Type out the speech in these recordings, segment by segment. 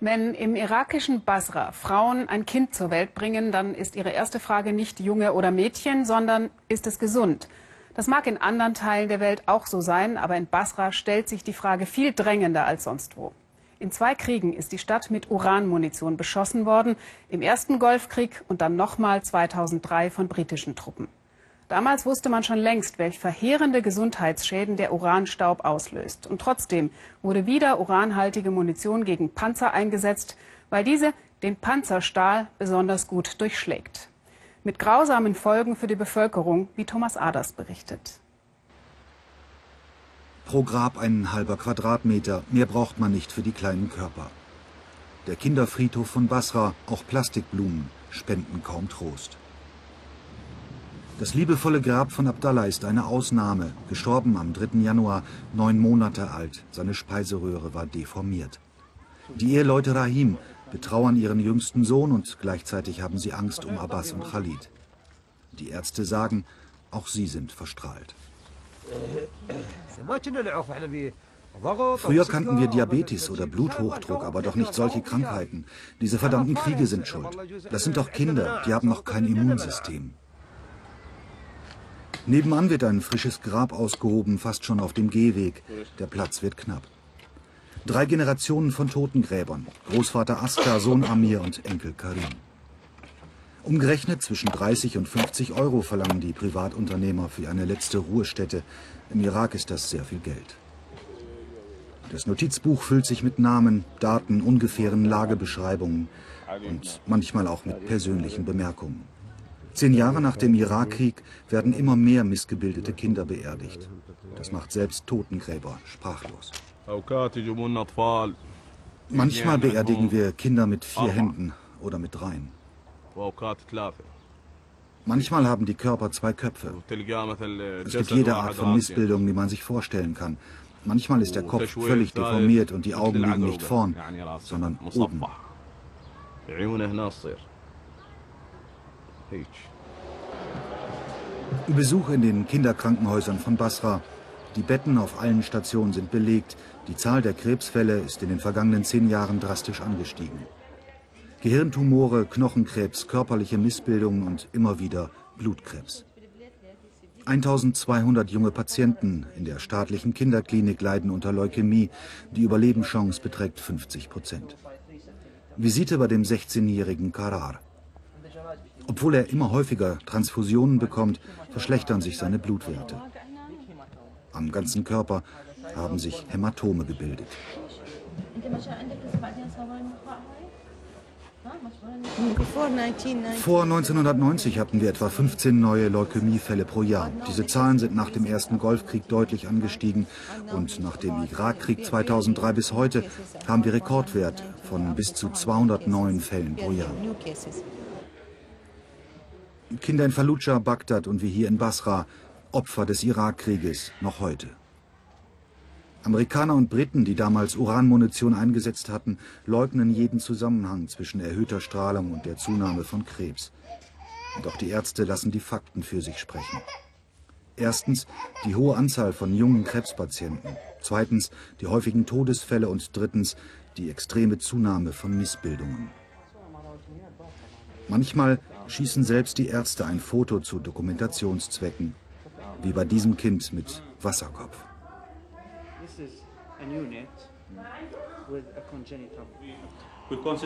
Wenn im irakischen Basra Frauen ein Kind zur Welt bringen, dann ist ihre erste Frage nicht Junge oder Mädchen, sondern ist es gesund? Das mag in anderen Teilen der Welt auch so sein, aber in Basra stellt sich die Frage viel drängender als sonst wo. In zwei Kriegen ist die Stadt mit Uranmunition beschossen worden, im ersten Golfkrieg und dann nochmal 2003 von britischen Truppen. Damals wusste man schon längst, welch verheerende Gesundheitsschäden der Uranstaub auslöst. Und trotzdem wurde wieder uranhaltige Munition gegen Panzer eingesetzt, weil diese den Panzerstahl besonders gut durchschlägt. Mit grausamen Folgen für die Bevölkerung, wie Thomas Aders berichtet. Pro Grab ein halber Quadratmeter, mehr braucht man nicht für die kleinen Körper. Der Kinderfriedhof von Basra, auch Plastikblumen, spenden kaum Trost. Das liebevolle Grab von Abdallah ist eine Ausnahme, gestorben am 3. Januar, neun Monate alt. Seine Speiseröhre war deformiert. Die Eheleute Rahim betrauern ihren jüngsten Sohn und gleichzeitig haben sie Angst um Abbas und Khalid. Die Ärzte sagen, auch sie sind verstrahlt. Früher kannten wir Diabetes oder Bluthochdruck, aber doch nicht solche Krankheiten. Diese verdammten Kriege sind schuld. Das sind doch Kinder, die haben noch kein Immunsystem. Nebenan wird ein frisches Grab ausgehoben, fast schon auf dem Gehweg. Der Platz wird knapp. Drei Generationen von Totengräbern. Großvater Askar, Sohn Amir und Enkel Karim. Umgerechnet zwischen 30 und 50 Euro verlangen die Privatunternehmer für eine letzte Ruhestätte. Im Irak ist das sehr viel Geld. Das Notizbuch füllt sich mit Namen, Daten, ungefähren Lagebeschreibungen und manchmal auch mit persönlichen Bemerkungen. Zehn Jahre nach dem Irakkrieg werden immer mehr missgebildete Kinder beerdigt. Das macht selbst Totengräber sprachlos. Manchmal beerdigen wir Kinder mit vier Händen oder mit dreien. Manchmal haben die Körper zwei Köpfe. Es gibt jede Art von Missbildung, die man sich vorstellen kann. Manchmal ist der Kopf völlig deformiert und die Augen liegen nicht vorn, sondern oben. Besuch in den Kinderkrankenhäusern von Basra. Die Betten auf allen Stationen sind belegt. Die Zahl der Krebsfälle ist in den vergangenen zehn Jahren drastisch angestiegen. Gehirntumore, Knochenkrebs, körperliche Missbildungen und immer wieder Blutkrebs. 1200 junge Patienten in der staatlichen Kinderklinik leiden unter Leukämie. Die Überlebenschance beträgt 50 Prozent. Visite bei dem 16-jährigen Karar. Obwohl er immer häufiger Transfusionen bekommt, verschlechtern sich seine Blutwerte. Am ganzen Körper haben sich Hämatome gebildet. Vor 1990 hatten wir etwa 15 neue Leukämiefälle pro Jahr. Diese Zahlen sind nach dem ersten Golfkrieg deutlich angestiegen und nach dem Irakkrieg 2003 bis heute haben wir Rekordwert von bis zu 209 Fällen pro Jahr. Kinder in Fallujah, Bagdad und wie hier in Basra, Opfer des Irakkrieges, noch heute. Amerikaner und Briten, die damals Uranmunition eingesetzt hatten, leugnen jeden Zusammenhang zwischen erhöhter Strahlung und der Zunahme von Krebs. Doch die Ärzte lassen die Fakten für sich sprechen. Erstens die hohe Anzahl von jungen Krebspatienten. Zweitens die häufigen Todesfälle und drittens die extreme Zunahme von Missbildungen. Manchmal schießen selbst die Ärzte ein Foto zu Dokumentationszwecken, wie bei diesem Kind mit Wasserkopf.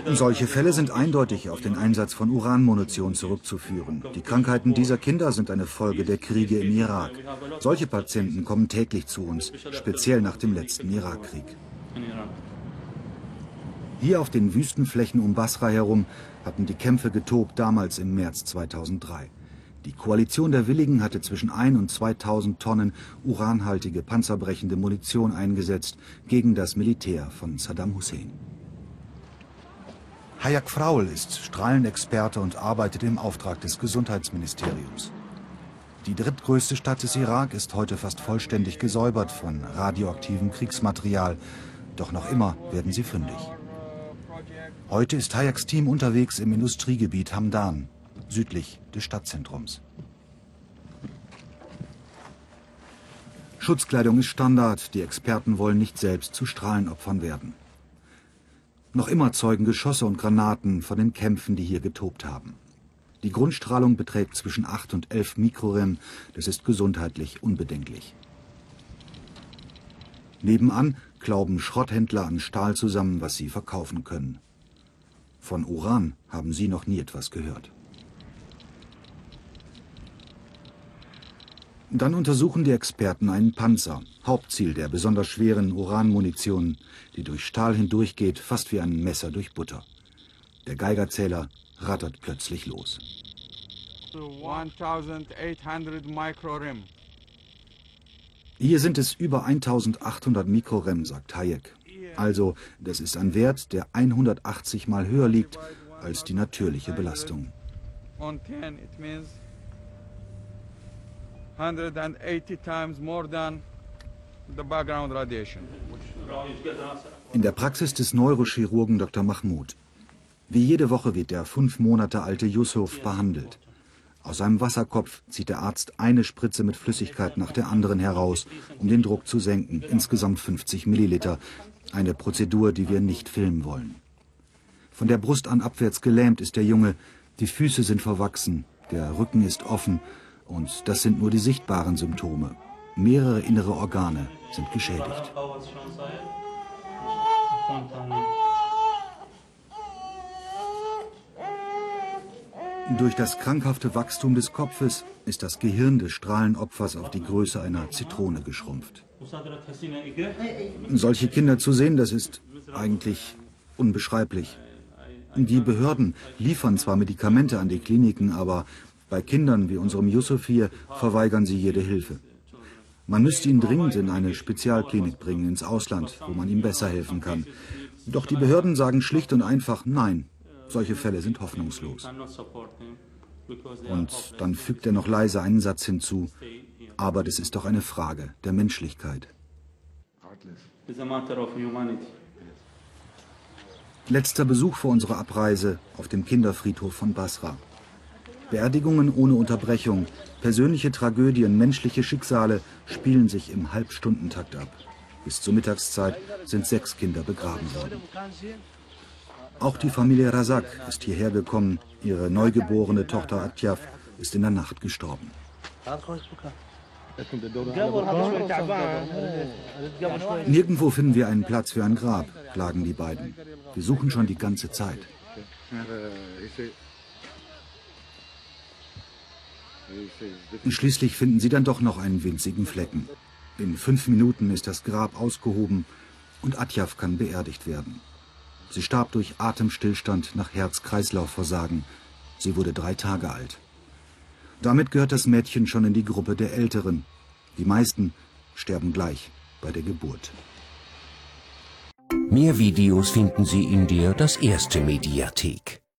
Solche Fälle sind eindeutig auf den Einsatz von Uranmunition zurückzuführen. Die Krankheiten dieser Kinder sind eine Folge der Kriege im Irak. Solche Patienten kommen täglich zu uns, speziell nach dem letzten Irakkrieg. Hier auf den Wüstenflächen um Basra herum hatten die Kämpfe getobt, damals im März 2003. Die Koalition der Willigen hatte zwischen 1 und 2000 Tonnen uranhaltige, panzerbrechende Munition eingesetzt gegen das Militär von Saddam Hussein. Hayak Fraul ist Strahlenexperte und arbeitet im Auftrag des Gesundheitsministeriums. Die drittgrößte Stadt des Irak ist heute fast vollständig gesäubert von radioaktivem Kriegsmaterial. Doch noch immer werden sie fündig. Heute ist Hayaks Team unterwegs im Industriegebiet Hamdan, südlich des Stadtzentrums. Schutzkleidung ist Standard, die Experten wollen nicht selbst zu Strahlenopfern werden. Noch immer zeugen Geschosse und Granaten von den Kämpfen, die hier getobt haben. Die Grundstrahlung beträgt zwischen 8 und 11 Mikrorem. Das ist gesundheitlich unbedenklich. Nebenan klauben Schrotthändler an Stahl zusammen, was sie verkaufen können. Von Uran haben sie noch nie etwas gehört. Dann untersuchen die Experten einen Panzer, Hauptziel der besonders schweren Uranmunition, die durch Stahl hindurchgeht, fast wie ein Messer durch Butter. Der Geigerzähler rattert plötzlich los. 1800 Mikrorem. Hier sind es über 1800 Mikrorem, sagt Hayek. Also, das ist ein Wert, der 180 mal höher liegt als die natürliche Belastung. 180 times more than the background radiation. In der Praxis des Neurochirurgen Dr. Mahmoud. Wie jede Woche wird der fünf Monate alte Yusuf behandelt. Aus seinem Wasserkopf zieht der Arzt eine Spritze mit Flüssigkeit nach der anderen heraus, um den Druck zu senken, insgesamt 50 Milliliter. Eine Prozedur, die wir nicht filmen wollen. Von der Brust an abwärts gelähmt ist der Junge, die Füße sind verwachsen, der Rücken ist offen und das sind nur die sichtbaren Symptome. Mehrere innere Organe sind geschädigt. Durch das krankhafte Wachstum des Kopfes ist das Gehirn des Strahlenopfers auf die Größe einer Zitrone geschrumpft. Solche Kinder zu sehen, das ist eigentlich unbeschreiblich. Die Behörden liefern zwar Medikamente an die Kliniken, aber bei Kindern wie unserem Yusuf hier verweigern sie jede Hilfe. Man müsste ihn dringend in eine Spezialklinik bringen, ins Ausland, wo man ihm besser helfen kann. Doch die Behörden sagen schlicht und einfach Nein. Solche Fälle sind hoffnungslos. Und dann fügt er noch leise einen Satz hinzu. Aber das ist doch eine Frage der Menschlichkeit. Letzter Besuch vor unserer Abreise auf dem Kinderfriedhof von Basra. Beerdigungen ohne Unterbrechung, persönliche Tragödien, menschliche Schicksale spielen sich im Halbstundentakt ab. Bis zur Mittagszeit sind sechs Kinder begraben worden. Auch die Familie Razak ist hierher gekommen. Ihre neugeborene Tochter Atjaf ist in der Nacht gestorben. Nirgendwo finden wir einen Platz für ein Grab, klagen die beiden. Wir suchen schon die ganze Zeit. Schließlich finden sie dann doch noch einen winzigen Flecken. In fünf Minuten ist das Grab ausgehoben und Atjaf kann beerdigt werden. Sie starb durch Atemstillstand nach Herz-Kreislauf-Versagen. Sie wurde drei Tage alt. Damit gehört das Mädchen schon in die Gruppe der Älteren. Die meisten sterben gleich bei der Geburt. Mehr Videos finden Sie in der Das Erste Mediathek.